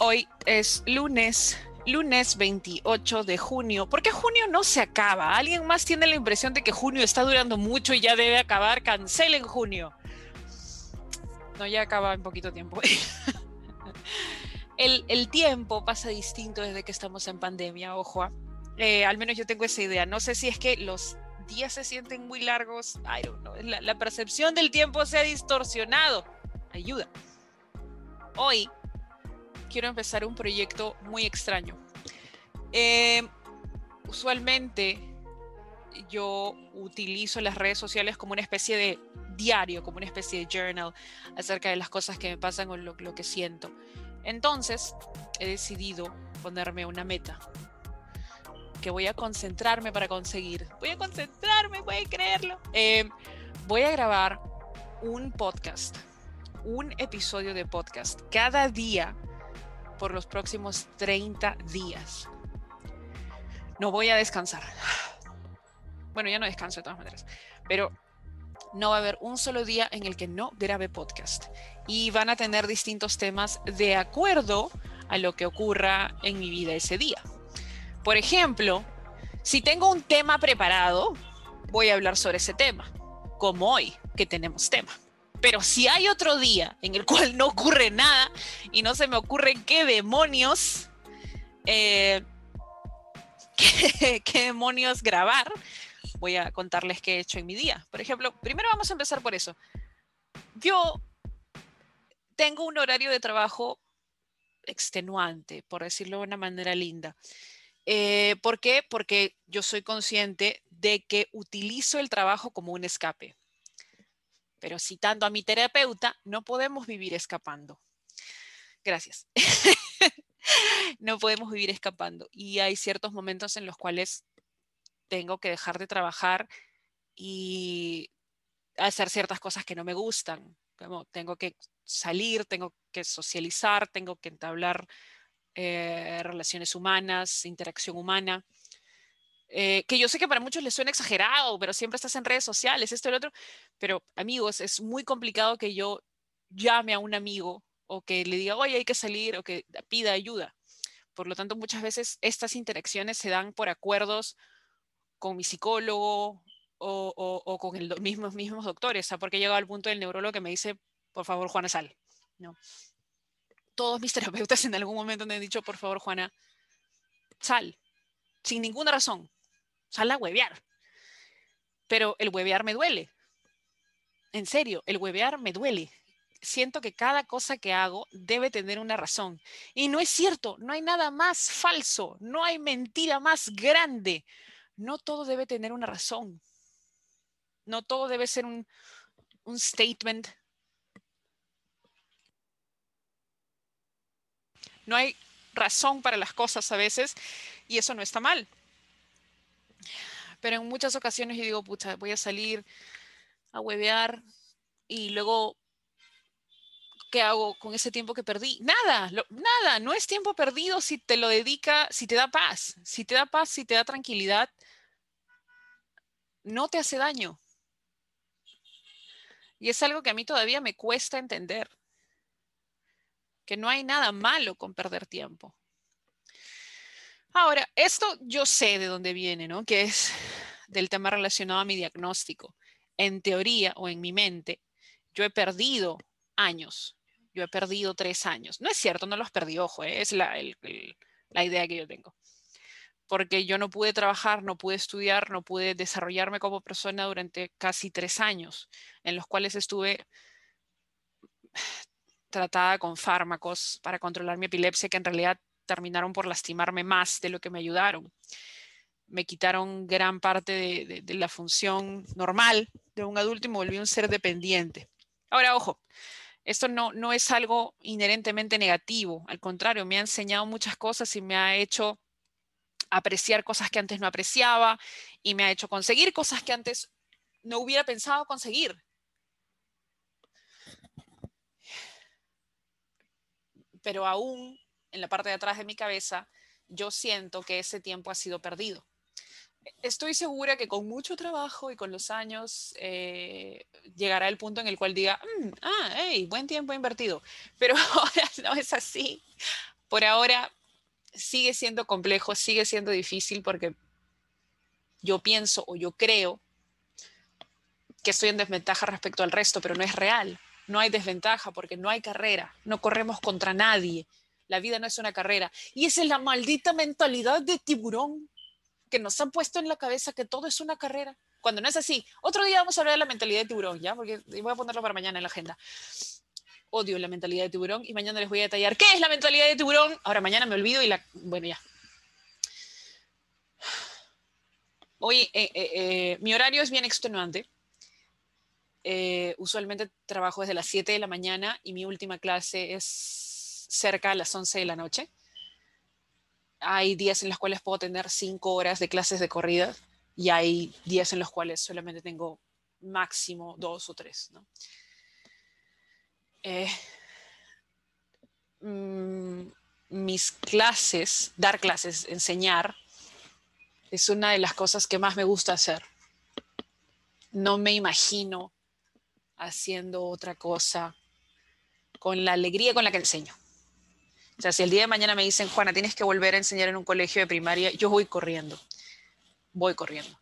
Hoy es lunes, lunes 28 de junio. ¿Por qué junio no se acaba? ¿Alguien más tiene la impresión de que junio está durando mucho y ya debe acabar? Cancelen junio. No, ya acaba en poquito tiempo. el, tiempo pasa distinto desde que estamos en pandemia, ojo. ¿ah? Eh, al menos yo tengo esa idea. No sé si es que los días se sienten muy largos. I don't know. La, la percepción del tiempo se ha distorsionado. Ayuda. Hoy quiero empezar un proyecto muy extraño. Eh, usualmente yo utilizo las redes sociales como una especie de diario, como una especie de journal acerca de las cosas que me pasan o lo, que siento. Entonces he decidido ponerme una meta que voy a concentrarme para conseguir. Voy a concentrarme, a creerlo. Eh, voy a grabar un podcast, un episodio de podcast cada día por los próximos 30 días. No voy a descansar. Bueno, ya no descanso de todas maneras, pero no va a haber un solo día en el que no grabe podcast. Y van a tener distintos temas de acuerdo a lo que ocurra en mi vida ese día. Por ejemplo, si tengo un tema preparado, voy a hablar sobre ese tema, como hoy que tenemos tema. Pero si hay otro día en el cual no ocurre nada y no se me ocurre qué demonios, eh, qué, demonios grabar, voy a contarles qué he hecho en mi día. Por ejemplo, primero vamos a empezar por eso. Yo tengo un horario de trabajo extenuante, por decirlo de una manera linda. Eh, ¿Por qué? Porque yo soy consciente de que utilizo el trabajo como un escape. Pero citando a mi terapeuta, no podemos vivir escapando. Gracias. no podemos vivir escapando. Y hay ciertos momentos en los cuales tengo que dejar de trabajar y hacer ciertas cosas que no me gustan. Como tengo que salir, tengo que socializar, tengo que entablar eh, relaciones humanas, interacción humana. Eh, que yo sé que para muchos les suena exagerado, pero siempre estás en redes sociales, esto y lo otro, pero amigos, es muy complicado que yo llame a un amigo o que le diga, oye, hay que salir o que pida ayuda. Por lo tanto, muchas veces estas interacciones se dan por acuerdos con mi psicólogo o, con los mismos, mismos doctores, o sea, porque he llegado al punto del neurólogo que me dice, por favor, Juana, sal. ¿no? Todos mis terapeutas en algún momento me han dicho, por favor, Juana, sal, sin ninguna razón sal a huevear. Pero el huevear me duele. En serio, el huevear me duele. Siento que cada cosa que hago debe tener una razón. Y no es cierto, no hay nada más falso, no hay mentira más grande. No todo debe tener una razón. No todo debe ser un, un statement. No hay razón para las cosas a veces y eso no está mal. Pero en muchas ocasiones yo digo, pucha, voy a salir a huevear y luego, ¿qué hago con ese tiempo que perdí? Nada, nada, no es tiempo perdido si te lo dedica, si te da paz, si te da paz, si te da tranquilidad, no te hace daño. Y es algo que a mí todavía me cuesta entender, que no hay nada malo con perder tiempo. Ahora, esto yo sé de dónde viene, ¿no? Que es del tema relacionado a mi diagnóstico. En teoría o en mi mente, yo he perdido años. Yo he perdido tres años. No es cierto, no los perdí, ojo, ¿eh? es la, la idea que yo tengo. Porque yo no pude trabajar, no pude estudiar, no pude desarrollarme como persona durante casi tres años, en los cuales estuve tratada con fármacos para controlar mi epilepsia, que en realidad terminaron por lastimarme más de lo que me ayudaron. Me quitaron gran parte de, la función normal de un adulto y me volví un ser dependiente. Ahora, ojo, esto no, no es algo inherentemente negativo, al contrario, me ha enseñado muchas cosas y me ha hecho apreciar cosas que antes no apreciaba y me ha hecho conseguir cosas que antes no hubiera pensado conseguir. Pero aún en la parte de atrás de mi cabeza, yo siento que ese tiempo ha sido perdido. Estoy segura que con mucho trabajo y con los años eh, llegará el punto en el cual diga, mm, ah, hey, buen tiempo invertido. Pero ahora no es así, por ahora sigue siendo complejo, sigue siendo difícil porque yo pienso o yo creo que estoy en desventaja respecto al resto, pero no es real. No hay desventaja porque no hay carrera, no corremos contra nadie. La vida no es una carrera. Y esa es la maldita mentalidad de tiburón que nos han puesto en la cabeza que todo es una carrera. Cuando no es así. Otro día vamos a hablar de la mentalidad de tiburón, ¿ya? Porque voy a ponerlo para mañana en la agenda. Odio la mentalidad de tiburón y mañana les voy a detallar qué es la mentalidad de tiburón. Ahora mañana me olvido y la... Bueno, ya. Hoy eh, eh, eh, mi horario es bien extenuante. usualmente trabajo desde las 7 de la mañana y mi última clase es cerca a las 11 de la noche. Hay días en los cuales puedo tener 5 horas de clases de corrida y hay días en los cuales solamente tengo máximo 2 o 3. Mm, mis clases, dar clases, enseñar, es una de las cosas que más me gusta hacer. No me imagino haciendo otra cosa con la alegría con la que enseño. O sea, si el día de mañana me dicen, Juana, tienes que volver a enseñar en un colegio de primaria, yo voy corriendo, voy corriendo.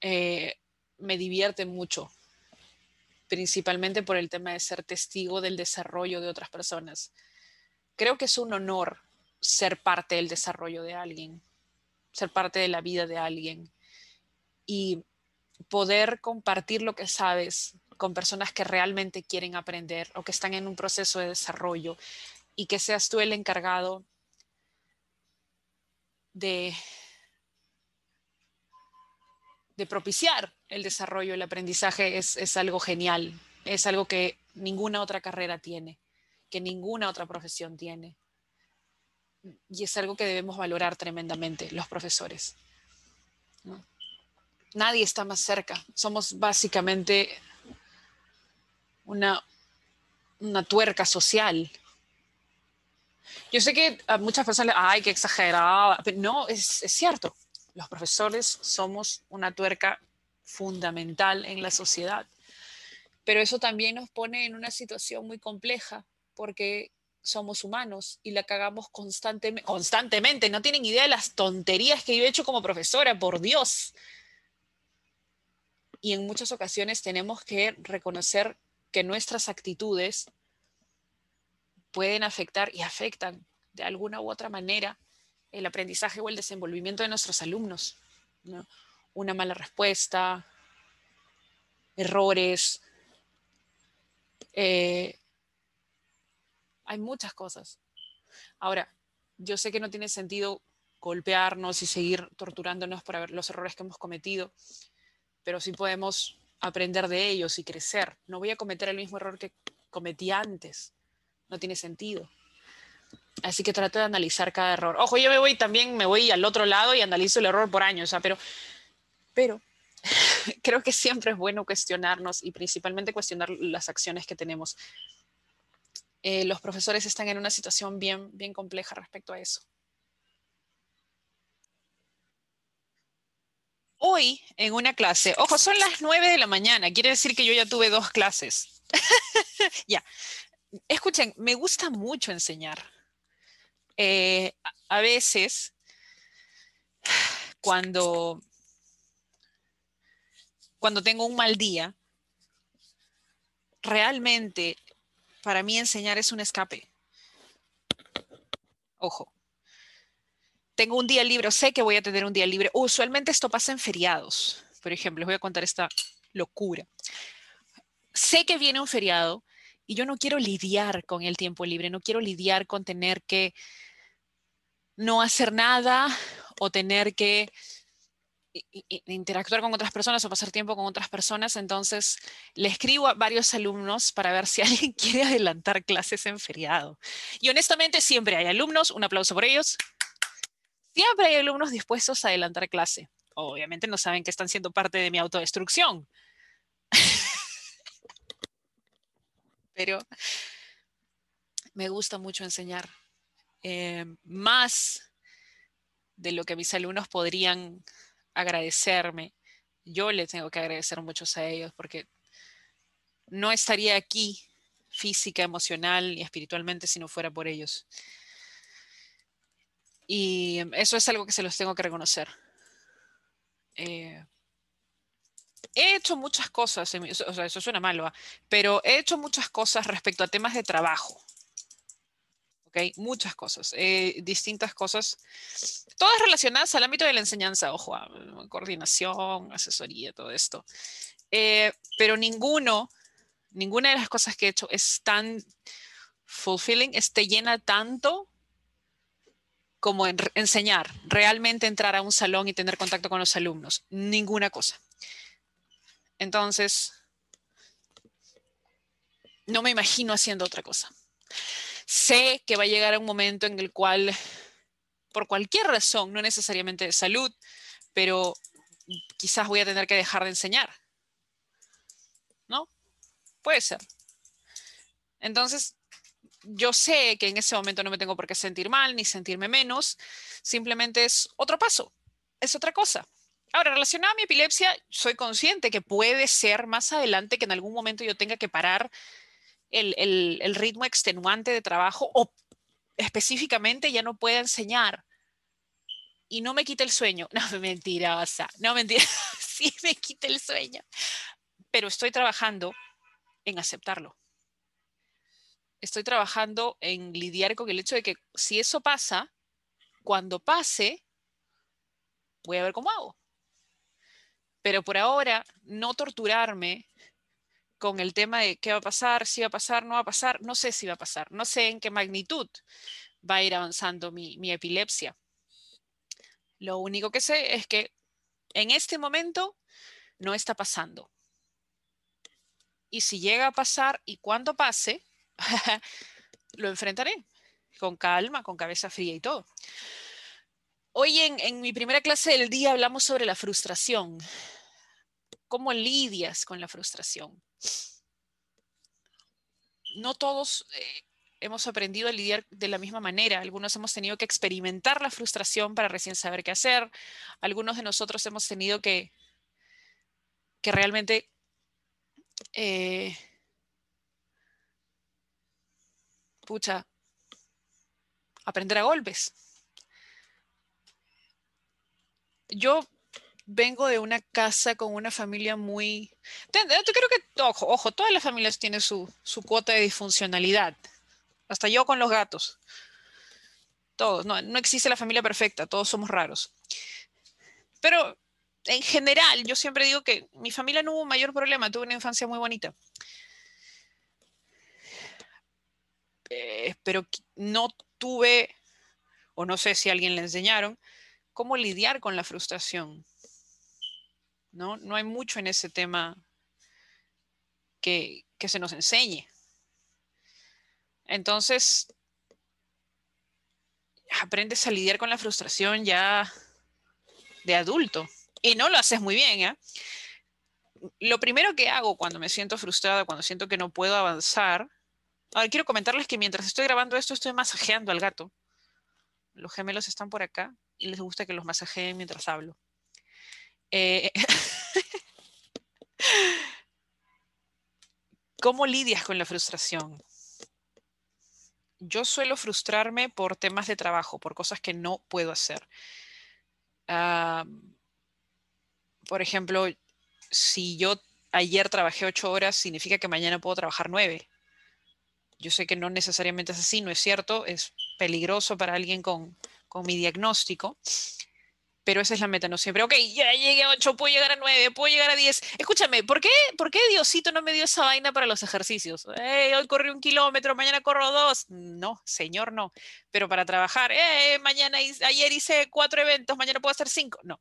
Eh, me divierte mucho, principalmente por el tema de ser testigo del desarrollo de otras personas. Creo que es un honor ser parte del desarrollo de alguien ser parte de la vida de alguien y poder compartir lo que sabes con personas que realmente quieren aprender o que están en un proceso de desarrollo y que seas tú el encargado de, propiciar el desarrollo, el aprendizaje es, es algo genial, es algo que ninguna otra carrera tiene, que ninguna otra profesión tiene y es algo que debemos valorar tremendamente los profesores. Nadie está más cerca. Somos básicamente una, una tuerca social. Yo sé que a muchas personas, ay, qué exagerada, pero no, es, cierto. Los profesores somos una tuerca fundamental en la sociedad. Pero eso también nos pone en una situación muy compleja, porque somos humanos y la cagamos constantemente, constantemente. No tienen idea de las tonterías que yo he hecho como profesora, por Dios. Y en muchas ocasiones tenemos que reconocer que nuestras actitudes pueden afectar y afectan de alguna u otra manera el aprendizaje o el desenvolvimiento de nuestros alumnos. Una mala respuesta, errores, eh, hay muchas cosas. Ahora, yo sé que no tiene sentido golpearnos y seguir torturándonos por los errores que hemos cometido, pero sí podemos aprender de ellos y crecer. No voy a cometer el mismo error que cometí antes. No tiene sentido. Así que trato de analizar cada error. Ojo, yo me voy también, me voy al otro lado y analizo el error por años, pero, pero creo que siempre es bueno cuestionarnos y principalmente cuestionar las acciones que tenemos. Eh, los profesores están en una situación bien, bien compleja respecto a eso. Hoy en una clase, ojo, son las nueve de la mañana, quiere decir que yo ya tuve dos clases. ya, escuchen, me gusta mucho enseñar. Eh, a veces, cuando, cuando tengo un mal día, realmente para mí enseñar es un escape. Ojo. Tengo un día libre, sé que voy a tener un día libre. Usualmente esto pasa en feriados. Por ejemplo, les voy a contar esta locura. Sé que viene un feriado y yo no quiero lidiar con el tiempo libre, no quiero lidiar con tener que no hacer nada o tener que interactuar con otras personas o pasar tiempo con otras personas, entonces le escribo a varios alumnos para ver si alguien quiere adelantar clases en feriado. Y honestamente siempre hay alumnos, un aplauso por ellos, siempre hay alumnos dispuestos a adelantar clase. Obviamente no saben que están siendo parte de mi autodestrucción. Pero me gusta mucho enseñar. Eh, más de lo que mis alumnos podrían agradecerme. Yo les tengo que agradecer muchos a ellos porque no estaría aquí física, emocional y espiritualmente si no fuera por ellos. Y eso es algo que se los tengo que reconocer. Eh, he hecho muchas cosas, o sea, eso suena malo, pero he hecho muchas cosas respecto a temas de trabajo. ¿Ok? Muchas cosas, eh, distintas cosas, todas relacionadas al ámbito de la enseñanza, ojo, coordinación, asesoría, todo esto. Eh, pero ninguno, ninguna de las cosas que he hecho es tan fulfilling, te llena tanto como enseñar, realmente entrar a un salón y tener contacto con los alumnos. Ninguna cosa. Entonces, no me imagino haciendo otra cosa. Sé que va a llegar un momento en el cual, por cualquier razón, no necesariamente de salud, pero quizás voy a tener que dejar de enseñar. ¿No? Puede ser. Entonces, yo sé que en ese momento no me tengo por qué sentir mal ni sentirme menos, simplemente es otro paso, es otra cosa. Ahora, relacionado a mi epilepsia, soy consciente que puede ser más adelante que en algún momento yo tenga que parar el, ritmo extenuante de trabajo o específicamente ya no pueda enseñar y no me quita el sueño. No, mentirosa, no mentira, sí me quita el sueño, pero estoy trabajando en aceptarlo. Estoy trabajando en lidiar con el hecho de que si eso pasa, cuando pase, voy a ver cómo hago. Pero por ahora, no torturarme con el tema de qué va a pasar, si va a pasar, no va a pasar, no sé si va a pasar, no sé en qué magnitud va a ir avanzando mi, mi epilepsia. Lo único que sé es que en este momento no está pasando. Y si llega a pasar y cuando pase, lo enfrentaré con calma, con cabeza fría y todo. Hoy en, mi primera clase del día hablamos sobre la frustración. ¿Cómo lidias con la frustración? No todos eh, hemos aprendido a lidiar de la misma manera. Algunos hemos tenido que experimentar la frustración para recién saber qué hacer. Algunos de nosotros hemos tenido que, que realmente eh, pucha, aprender a golpes. Yo vengo de una casa con una familia muy... Yo creo que, ojo, todas las familias tienen su, su cuota de disfuncionalidad. Hasta yo con los gatos. Todos. No, no existe la familia perfecta, todos somos raros. Pero en general, yo siempre digo que mi familia no hubo mayor problema, tuve una infancia muy bonita. Eh, pero no tuve, o no sé si alguien le enseñaron, cómo lidiar con la frustración. ¿no? no hay mucho en ese tema que, que se nos enseñe. Entonces, aprendes a lidiar con la frustración ya de adulto. Y no lo haces muy bien, ¿eh? Lo primero que hago cuando me siento frustrada, cuando siento que no puedo avanzar, Ahora quiero comentarles que mientras estoy grabando esto estoy masajeando al gato. Los gemelos están por acá y les gusta que los masajeen mientras hablo. Eh, ¿Cómo lidias con la frustración? Yo suelo frustrarme por temas de trabajo, por cosas que no puedo hacer. por ejemplo, si yo ayer trabajé ocho horas, significa que mañana puedo trabajar nueve. Yo sé que no necesariamente es así, no es cierto, es peligroso para alguien con, mi diagnóstico, pero esa es la meta, no siempre, ok, ya llegué a 8, puedo llegar a 9, puedo llegar a 10. Escúchame, ¿por qué, ¿por qué Diosito no me dio esa vaina para los ejercicios? hoy corrí un kilómetro, mañana corro dos. No, señor, no. Pero para trabajar, eh, mañana, ayer hice cuatro eventos, mañana puedo hacer cinco. No.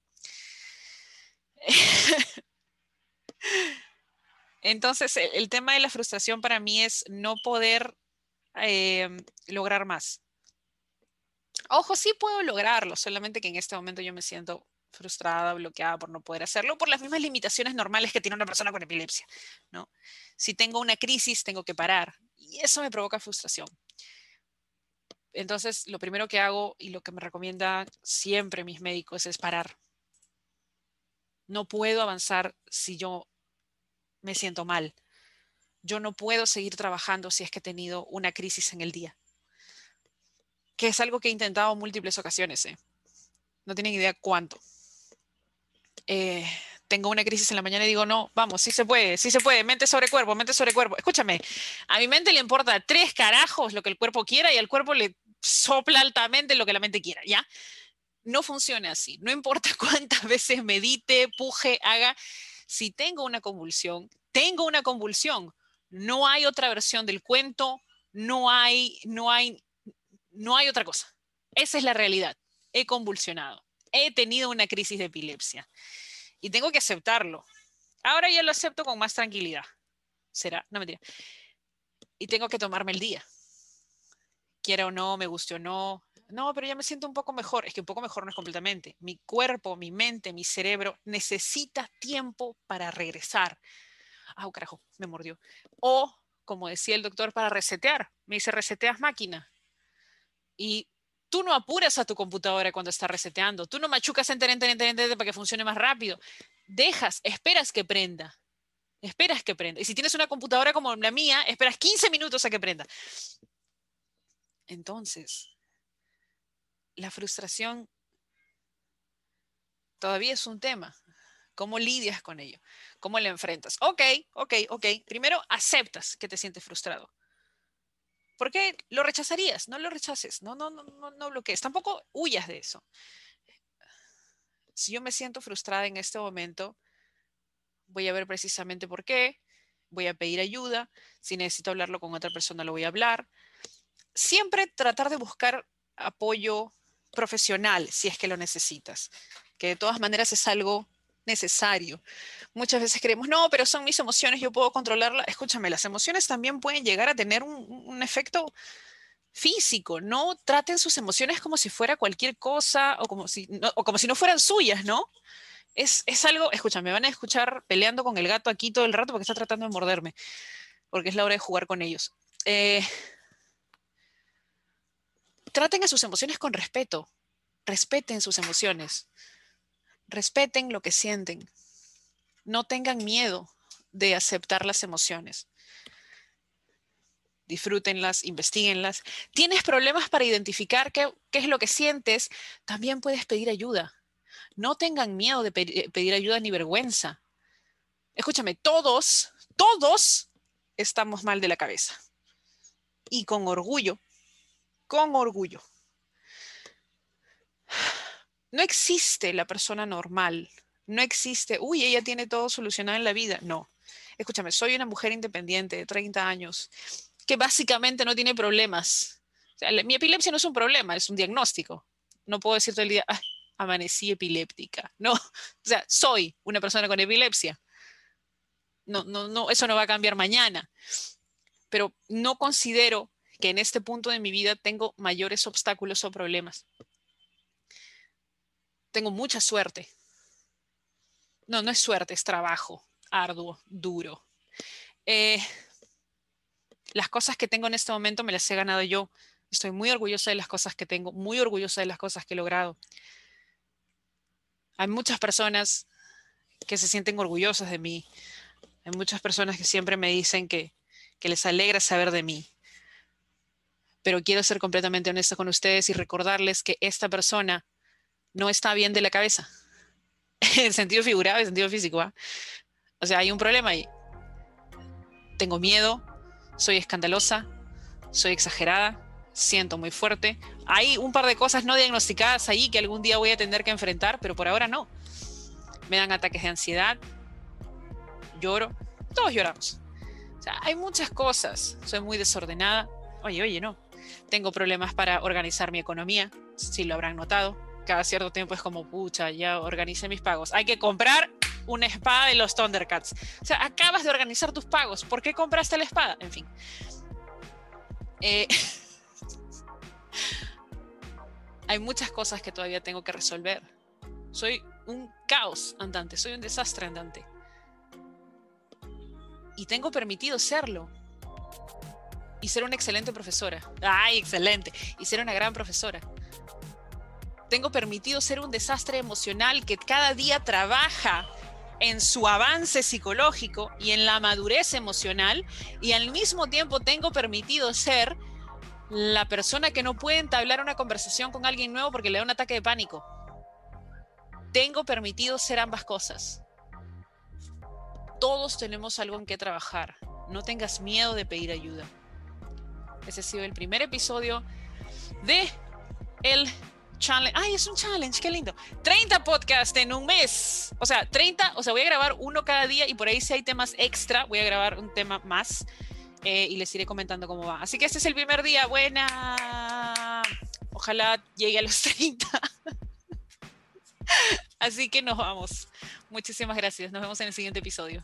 Entonces, el, tema de la frustración para mí es no poder em, lograr más. Ojo, sí puedo lograrlo, solamente que en este momento yo me siento frustrada, bloqueada por no poder hacerlo, por las mismas limitaciones normales que tiene una persona con epilepsia, ¿no? Si tengo una crisis, tengo que parar y eso me provoca frustración. Entonces, lo primero que hago y lo que me recomienda siempre mis médicos es parar. No puedo avanzar si yo me siento mal. yo no puedo seguir trabajando si es que he tenido una crisis en el día. Que es algo que he intentado múltiples ocasiones. ¿eh? No tienen idea cuánto. Eh, tengo una crisis en la mañana y digo, no, vamos, sí se puede, sí se puede, mente sobre cuerpo, mente sobre cuerpo. Escúchame, a mi mente le importa tres carajos lo que el cuerpo quiera y al cuerpo le sopla altamente lo que la mente quiera, ¿ya? No funciona así. No importa cuántas veces medite, puje, haga. Si tengo una convulsión, tengo una convulsión. No hay otra versión del cuento, no hay, no hay, no hay otra cosa. Esa es la realidad. He convulsionado. He tenido una crisis de epilepsia y tengo que aceptarlo. Ahora ya lo acepto con más tranquilidad. Será, no mentira. Y tengo que tomarme el día. Quiera o no, me guste o no. No, pero ya me siento un poco mejor. Es que un poco mejor no es completamente. Mi cuerpo, mi mente, mi cerebro necesita tiempo para regresar. Ah, carajo, me mordió. O, como decía el doctor, para resetear. Me dice, reseteas máquina. Y Tú no apuras a tu computadora cuando está reseteando. Tú no machucas enter, enter, enter para que funcione más rápido. Dejas, esperas que prenda. Esperas que prenda. Y si tienes una computadora como la mía, esperas 15 minutos a que prenda. Entonces, la frustración todavía es un tema. ¿Cómo lidias con ello? ¿Cómo le enfrentas? Ok, ok, ok. Primero, aceptas que te sientes frustrado. ¿Por qué lo rechazarías? No lo rechaces, no, no, no, no, no bloquees, tampoco huyas de eso. Si yo me siento frustrada en este momento, voy a ver precisamente por qué, voy a pedir ayuda, si necesito hablarlo con otra persona, lo voy a hablar. Siempre tratar de buscar apoyo profesional si es que lo necesitas, que de todas maneras es algo necesario. Muchas veces creemos, no, pero son mis emociones, yo puedo controlarlas. Escúchame, las emociones también pueden llegar a tener un, efecto físico, no traten sus emociones como si fuera cualquier cosa o como si no, fueran suyas, ¿no? Es, es algo, escúchame, van a escuchar peleando con el gato aquí todo el rato porque está tratando de morderme, porque es la hora de jugar con ellos. Eh, traten a sus emociones con respeto, respeten sus emociones respeten lo que sienten. No tengan miedo de aceptar las emociones. Disfrútenlas, investiguenlas. ¿Tienes problemas para identificar qué, es lo que sientes? También puedes pedir ayuda. No tengan miedo de pedir ayuda ni vergüenza. Escúchame, todos, todos estamos mal de la cabeza. Y con orgullo, con orgullo no existe la persona normal. No existe, uy, ella tiene todo solucionado en la vida. No. Escúchame, soy una mujer independiente de 30 años que básicamente no tiene problemas. mi epilepsia no es un problema, es un diagnóstico. No puedo decir todo el día, amanecí epiléptica. No, o sea, soy una persona con epilepsia. No, no, no, eso no va a cambiar mañana. Pero no considero que en este punto de mi vida tengo mayores obstáculos o problemas tengo mucha suerte. No, no es suerte, es trabajo arduo, duro. Eh, las cosas que tengo en este momento me las he ganado yo. Estoy muy orgullosa de las cosas que tengo, muy orgullosa de las cosas que he logrado. Hay muchas personas que se sienten orgullosas de mí. Hay muchas personas que siempre me dicen que, que les alegra saber de mí. Pero quiero ser completamente honesta con ustedes y recordarles que esta persona no está bien de la cabeza. en sentido figurado, en sentido físico. ¿ah? O sea, hay un problema ahí. Tengo miedo, soy escandalosa, soy exagerada, siento muy fuerte. Hay un par de cosas no diagnosticadas ahí que algún día voy a tener que enfrentar, pero por ahora no. Me dan ataques de ansiedad, lloro, todos lloramos. O sea, hay muchas cosas. Soy muy desordenada. Oye, oye, no. Tengo problemas para organizar mi economía, si lo habrán notado cada cierto tiempo es como, pucha, ya organicé mis pagos. Hay que comprar una espada de los Thundercats. O sea, acabas de organizar tus pagos. ¿Por qué compraste la espada? En fin. Eh, hay muchas cosas que todavía tengo que resolver. Soy un caos andante, soy un desastre andante. Y tengo permitido serlo. Y ser una excelente profesora. ¡Ay, excelente! Y ser una gran profesora tengo permitido ser un desastre emocional que cada día trabaja en su avance psicológico y en la madurez emocional y al mismo tiempo tengo permitido ser la persona que no puede entablar una conversación con alguien nuevo porque le da un ataque de pánico. Tengo permitido ser ambas cosas. Todos tenemos algo en que trabajar. No tengas miedo de pedir ayuda. Ese ha sido el primer episodio de el challenge. Ay, es un challenge, qué lindo. 30 podcasts en un mes. O sea, 30, o sea, voy a grabar uno cada día y por ahí si hay temas extra, voy a grabar un tema más eh, y les iré comentando cómo va. Así que este es el primer día. Buena. Ojalá llegue a los 30. Así que nos vamos. Muchísimas gracias. Nos vemos en el siguiente episodio.